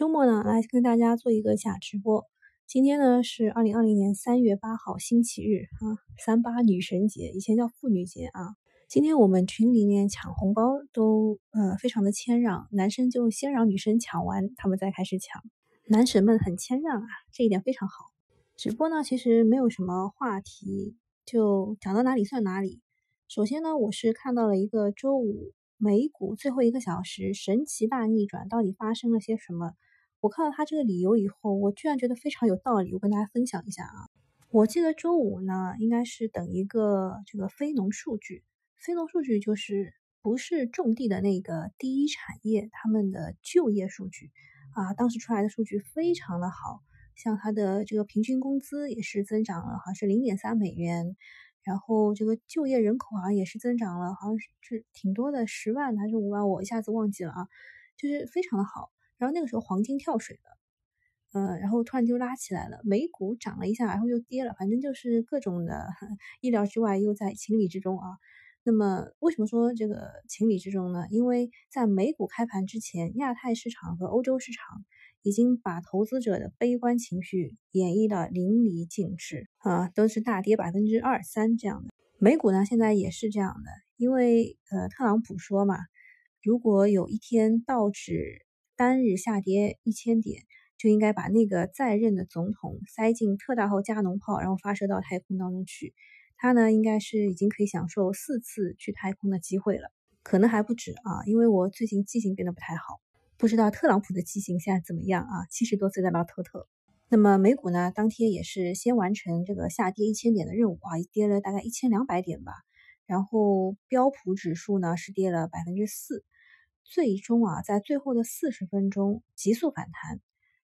周末呢，来跟大家做一个假直播。今天呢是二零二零年三月八号，星期日啊，三八女神节，以前叫妇女节啊。今天我们群里面抢红包都呃非常的谦让，男生就先让女生抢完，他们再开始抢。男神们很谦让啊，这一点非常好。直播呢其实没有什么话题，就讲到哪里算哪里。首先呢，我是看到了一个周五。美股最后一个小时神奇大逆转，到底发生了些什么？我看到他这个理由以后，我居然觉得非常有道理。我跟大家分享一下啊。我记得周五呢，应该是等一个这个非农数据，非农数据就是不是种地的那个第一产业，他们的就业数据啊，当时出来的数据非常的好，像它的这个平均工资也是增长了，好像是零点三美元。然后这个就业人口好像也是增长了，好像是挺多的，十万还是五万，我一下子忘记了啊，就是非常的好。然后那个时候黄金跳水了，呃，然后突然就拉起来了，美股涨了一下，然后又跌了，反正就是各种的 意料之外，又在情理之中啊。那么为什么说这个情理之中呢？因为在美股开盘之前，亚太市场和欧洲市场。已经把投资者的悲观情绪演绎的淋漓尽致啊，都是大跌百分之二三这样的。美股呢，现在也是这样的，因为呃，特朗普说嘛，如果有一天道指单日下跌一千点，就应该把那个在任的总统塞进特大号加农炮，然后发射到太空当中去。他呢，应该是已经可以享受四次去太空的机会了，可能还不止啊，因为我最近记性变得不太好。不知道特朗普的记性现在怎么样啊？七十多岁的老头头。那么美股呢，当天也是先完成这个下跌一千点的任务啊，跌了大概一千两百点吧。然后标普指数呢是跌了百分之四，最终啊在最后的四十分钟急速反弹。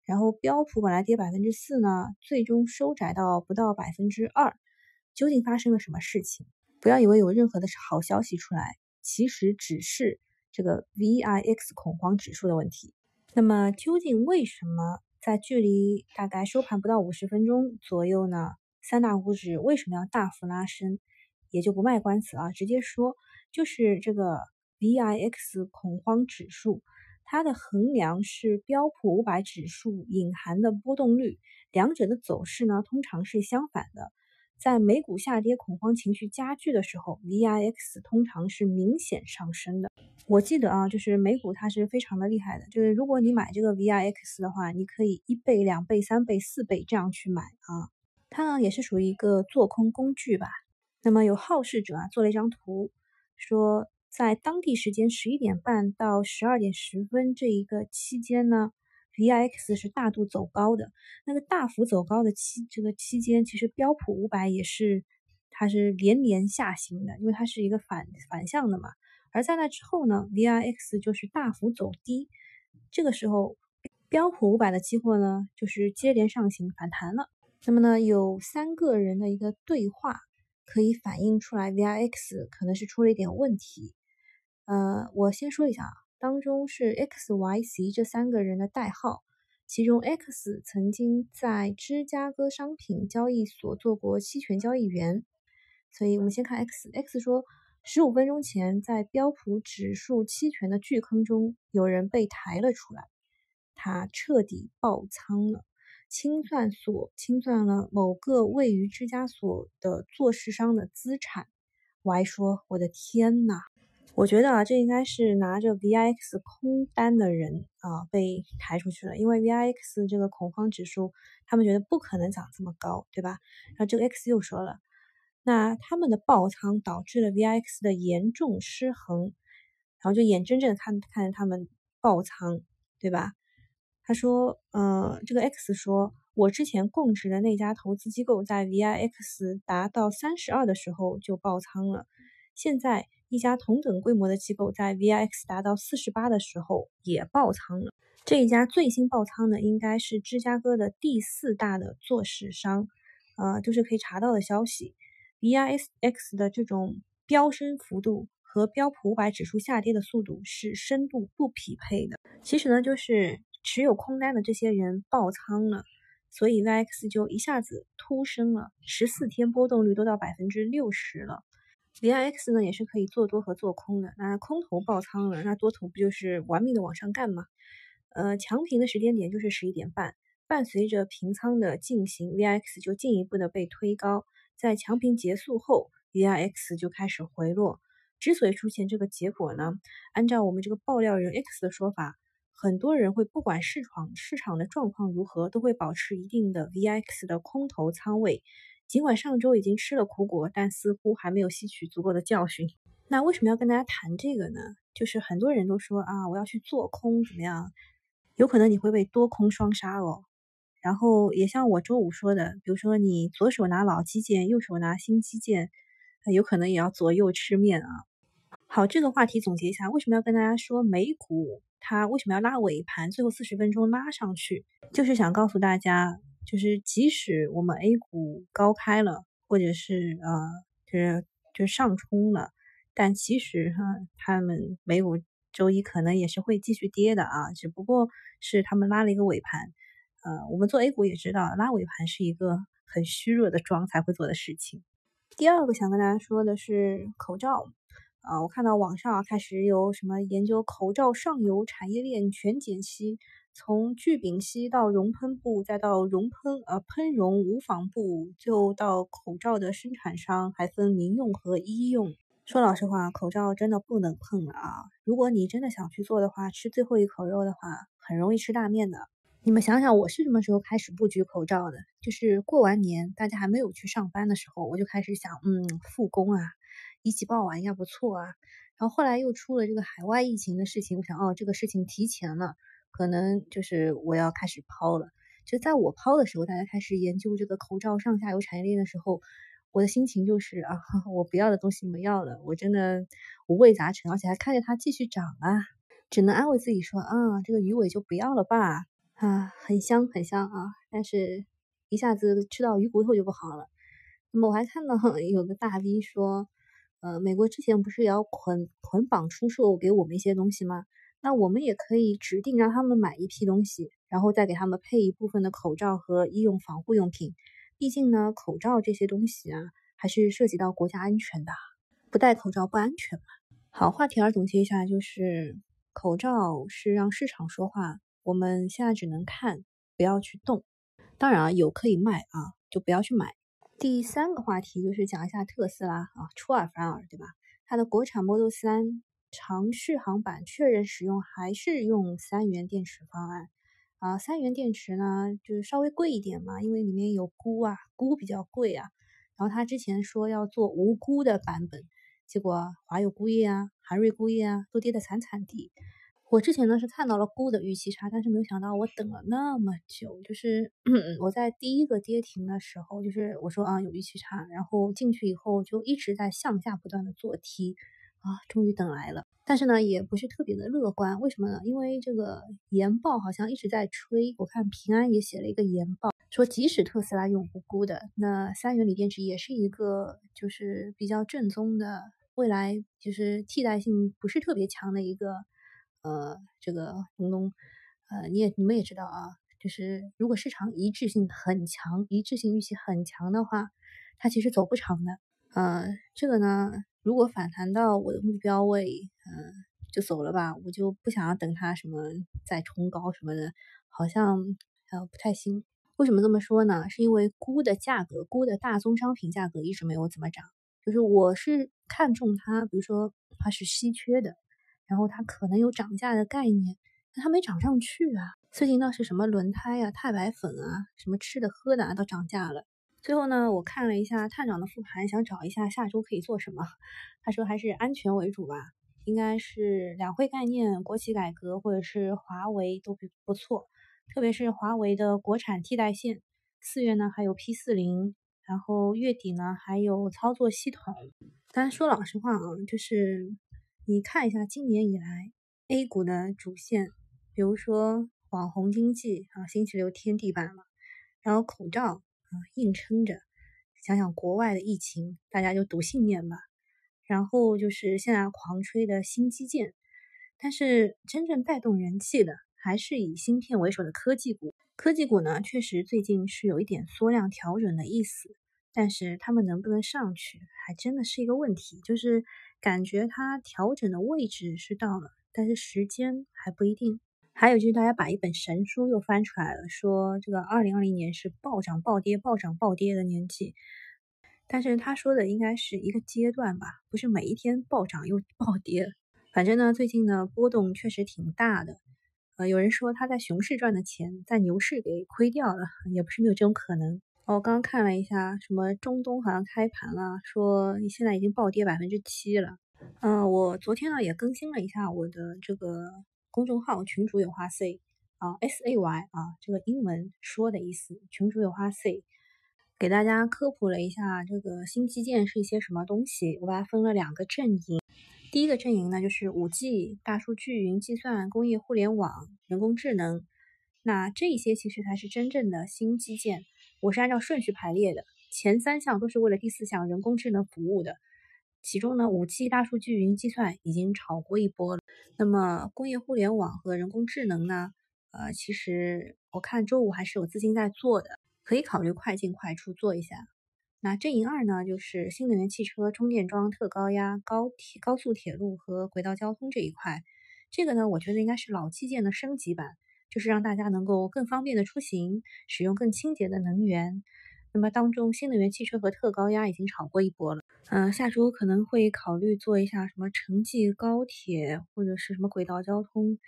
然后标普本来跌百分之四呢，最终收窄到不到百分之二。究竟发生了什么事情？不要以为有任何的好消息出来，其实只是。这个 VIX 恐慌指数的问题，那么究竟为什么在距离大概收盘不到五十分钟左右呢？三大股指为什么要大幅拉升？也就不卖关子啊，直接说，就是这个 VIX 恐慌指数，它的衡量是标普五百指数隐含的波动率，两者的走势呢通常是相反的。在美股下跌、恐慌情绪加剧的时候，VIX 通常是明显上升的。我记得啊，就是美股它是非常的厉害的，就是如果你买这个 VIX 的话，你可以一倍、两倍、三倍、四倍这样去买啊。它呢也是属于一个做空工具吧。那么有好事者啊做了一张图，说在当地时间十一点半到十二点十分这一个期间呢。VIX 是大度走高的，那个大幅走高的期这个期间，其实标普五百也是它是连连下行的，因为它是一个反反向的嘛。而在那之后呢，VIX 就是大幅走低，这个时候标普五百的期货呢就是接连上行反弹了。那么呢，有三个人的一个对话可以反映出来 VIX 可能是出了一点问题。呃，我先说一下啊。当中是 X、Y、C 这三个人的代号，其中 X 曾经在芝加哥商品交易所做过期权交易员，所以我们先看 X。X 说，十五分钟前在标普指数期权的巨坑中，有人被抬了出来，他彻底爆仓了，清算所清算了某个位于芝加哥的做市商的资产。Y 说，我的天呐！我觉得啊，这应该是拿着 VIX 空单的人啊被抬出去了，因为 VIX 这个恐慌指数，他们觉得不可能涨这么高，对吧？然后这个 X 又说了，那他们的爆仓导致了 VIX 的严重失衡，然后就眼睁睁的看看着他们爆仓，对吧？他说，呃，这个 X 说，我之前供职的那家投资机构在 VIX 达到三十二的时候就爆仓了，现在。一家同等规模的机构在 VIX 达到四十八的时候也爆仓了。这一家最新爆仓的应该是芝加哥的第四大的做市商，呃，就是可以查到的消息。VIX 的这种飙升幅度和标普五百指数下跌的速度是深度不匹配的。其实呢，就是持有空单的这些人爆仓了，所以 VIX 就一下子突升了，十四天波动率都到百分之六十了。VIX 呢也是可以做多和做空的，那空头爆仓了，那多头不就是玩命的往上干吗？呃，强平的时间点就是十一点半，伴随着平仓的进行，VIX 就进一步的被推高，在强平结束后，VIX 就开始回落。之所以出现这个结果呢，按照我们这个爆料人 X 的说法，很多人会不管市场市场的状况如何，都会保持一定的 VIX 的空头仓位。尽管上周已经吃了苦果，但似乎还没有吸取足够的教训。那为什么要跟大家谈这个呢？就是很多人都说啊，我要去做空，怎么样？有可能你会被多空双杀哦。然后也像我周五说的，比如说你左手拿老基建，右手拿新基建，有可能也要左右吃面啊。好，这个话题总结一下，为什么要跟大家说美股它为什么要拉尾盘，最后四十分钟拉上去，就是想告诉大家，就是即使我们 A 股高开了，或者是呃，就是就是上冲了，但其实哈，他们美股。周一可能也是会继续跌的啊，只不过是他们拉了一个尾盘。呃，我们做 A 股也知道，拉尾盘是一个很虚弱的庄才会做的事情。第二个想跟大家说的是口罩啊，我看到网上开始有什么研究口罩上游产业链全解析，从聚丙烯到熔喷布，再到熔喷呃喷熔无纺布，就到口罩的生产商还分民用和医用。说老实话，口罩真的不能碰了啊！如果你真的想去做的话，吃最后一口肉的话，很容易吃大面的。你们想想，我是什么时候开始布局口罩的？就是过完年，大家还没有去上班的时候，我就开始想，嗯，复工啊，一起报完应该不错啊。然后后来又出了这个海外疫情的事情，我想，哦，这个事情提前了，可能就是我要开始抛了。就在我抛的时候，大家开始研究这个口罩上下游产业链的时候。我的心情就是啊，我不要的东西没要了，我真的五味杂陈，而且还看着它继续涨啊，只能安慰自己说啊，这个鱼尾就不要了吧，啊，很香很香啊，但是一下子吃到鱼骨头就不好了。那么我还看到 有个大 V 说，呃，美国之前不是也要捆捆绑出售给我们一些东西吗？那我们也可以指定让他们买一批东西，然后再给他们配一部分的口罩和医用防护用品。毕竟呢，口罩这些东西啊，还是涉及到国家安全的，不戴口罩不安全嘛。好，话题儿总结一下，就是口罩是让市场说话，我们现在只能看，不要去动。当然啊，有可以卖啊，就不要去买。第三个话题就是讲一下特斯拉啊，出尔反尔，对吧？它的国产 Model 3长续航版确认使用还是用三元电池方案。啊，三元电池呢，就是稍微贵一点嘛，因为里面有钴啊，钴比较贵啊。然后他之前说要做无钴的版本，结果华友钴业啊、韩瑞钴业啊都跌得惨惨的。我之前呢是看到了钴的预期差，但是没有想到我等了那么久，就是 我在第一个跌停的时候，就是我说啊有预期差，然后进去以后就一直在向下不断的做 T。啊，终于等来了，但是呢，也不是特别的乐观。为什么呢？因为这个研报好像一直在吹。我看平安也写了一个研报，说即使特斯拉用无辜的，那三元锂电池也是一个就是比较正宗的，未来就是替代性不是特别强的一个呃这个东东。呃，你也你们也知道啊，就是如果市场一致性很强，一致性预期很强的话，它其实走不长的。呃，这个呢。如果反弹到我的目标位，嗯，就走了吧，我就不想要等它什么再冲高什么的，好像呃不太行。为什么这么说呢？是因为钴的价格，钴的大宗商品价格一直没有怎么涨，就是我是看中它，比如说它是稀缺的，然后它可能有涨价的概念，但它没涨上去啊。最近倒是什么轮胎啊、钛白粉啊、什么吃的喝的啊都涨价了。最后呢，我看了一下探长的复盘，想找一下下周可以做什么。他说还是安全为主吧，应该是两会概念、国企改革或者是华为都比不错，特别是华为的国产替代线。四月呢还有 P 四零，然后月底呢还有操作系统。但说老实话啊，就是你看一下今年以来 A 股的主线，比如说网红经济啊，星期六天地板了，然后口罩。啊，硬撑着，想想国外的疫情，大家就赌信念吧。然后就是现在狂吹的新基建，但是真正带动人气的还是以芯片为首的科技股。科技股呢，确实最近是有一点缩量调整的意思，但是他们能不能上去，还真的是一个问题。就是感觉它调整的位置是到了，但是时间还不一定。还有就是大家把一本神书又翻出来了，说这个二零二零年是暴涨暴跌、暴涨暴跌的年纪。但是他说的应该是一个阶段吧，不是每一天暴涨又暴跌。反正呢，最近呢波动确实挺大的。呃，有人说他在熊市赚的钱，在牛市给亏掉了，也不是没有这种可能。我刚刚看了一下，什么中东好像开盘了，说现在已经暴跌百分之七了。嗯，我昨天呢也更新了一下我的这个公众号，群主有话 say 啊，S A Y 啊，这个英文说的意思，群主有话 say。给大家科普了一下这个新基建是一些什么东西，我把它分了两个阵营。第一个阵营呢，就是五 G、大数据、云计算、工业互联网、人工智能。那这些其实才是真正的新基建。我是按照顺序排列的，前三项都是为了第四项人工智能服务的。其中呢，五 G、大数据、云计算已经炒过一波了。那么工业互联网和人工智能呢？呃，其实我看周五还是有资金在做的。可以考虑快进快出做一下。那阵营二呢，就是新能源汽车充电桩、特高压、高铁、高速铁路和轨道交通这一块。这个呢，我觉得应该是老基建的升级版，就是让大家能够更方便的出行，使用更清洁的能源。那么当中，新能源汽车和特高压已经炒过一波了。嗯，下周可能会考虑做一下什么城际高铁或者是什么轨道交通。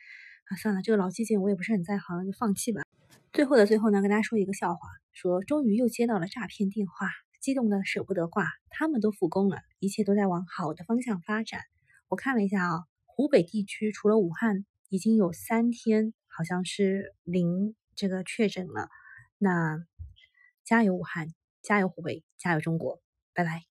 啊，算了，这个老基建我也不是很在行，就放弃吧。最后的最后呢，跟大家说一个笑话，说终于又接到了诈骗电话，激动的舍不得挂，他们都复工了，一切都在往好的方向发展。我看了一下啊，湖北地区除了武汉，已经有三天好像是零这个确诊了。那加油武汉，加油湖北，加油中国，拜拜。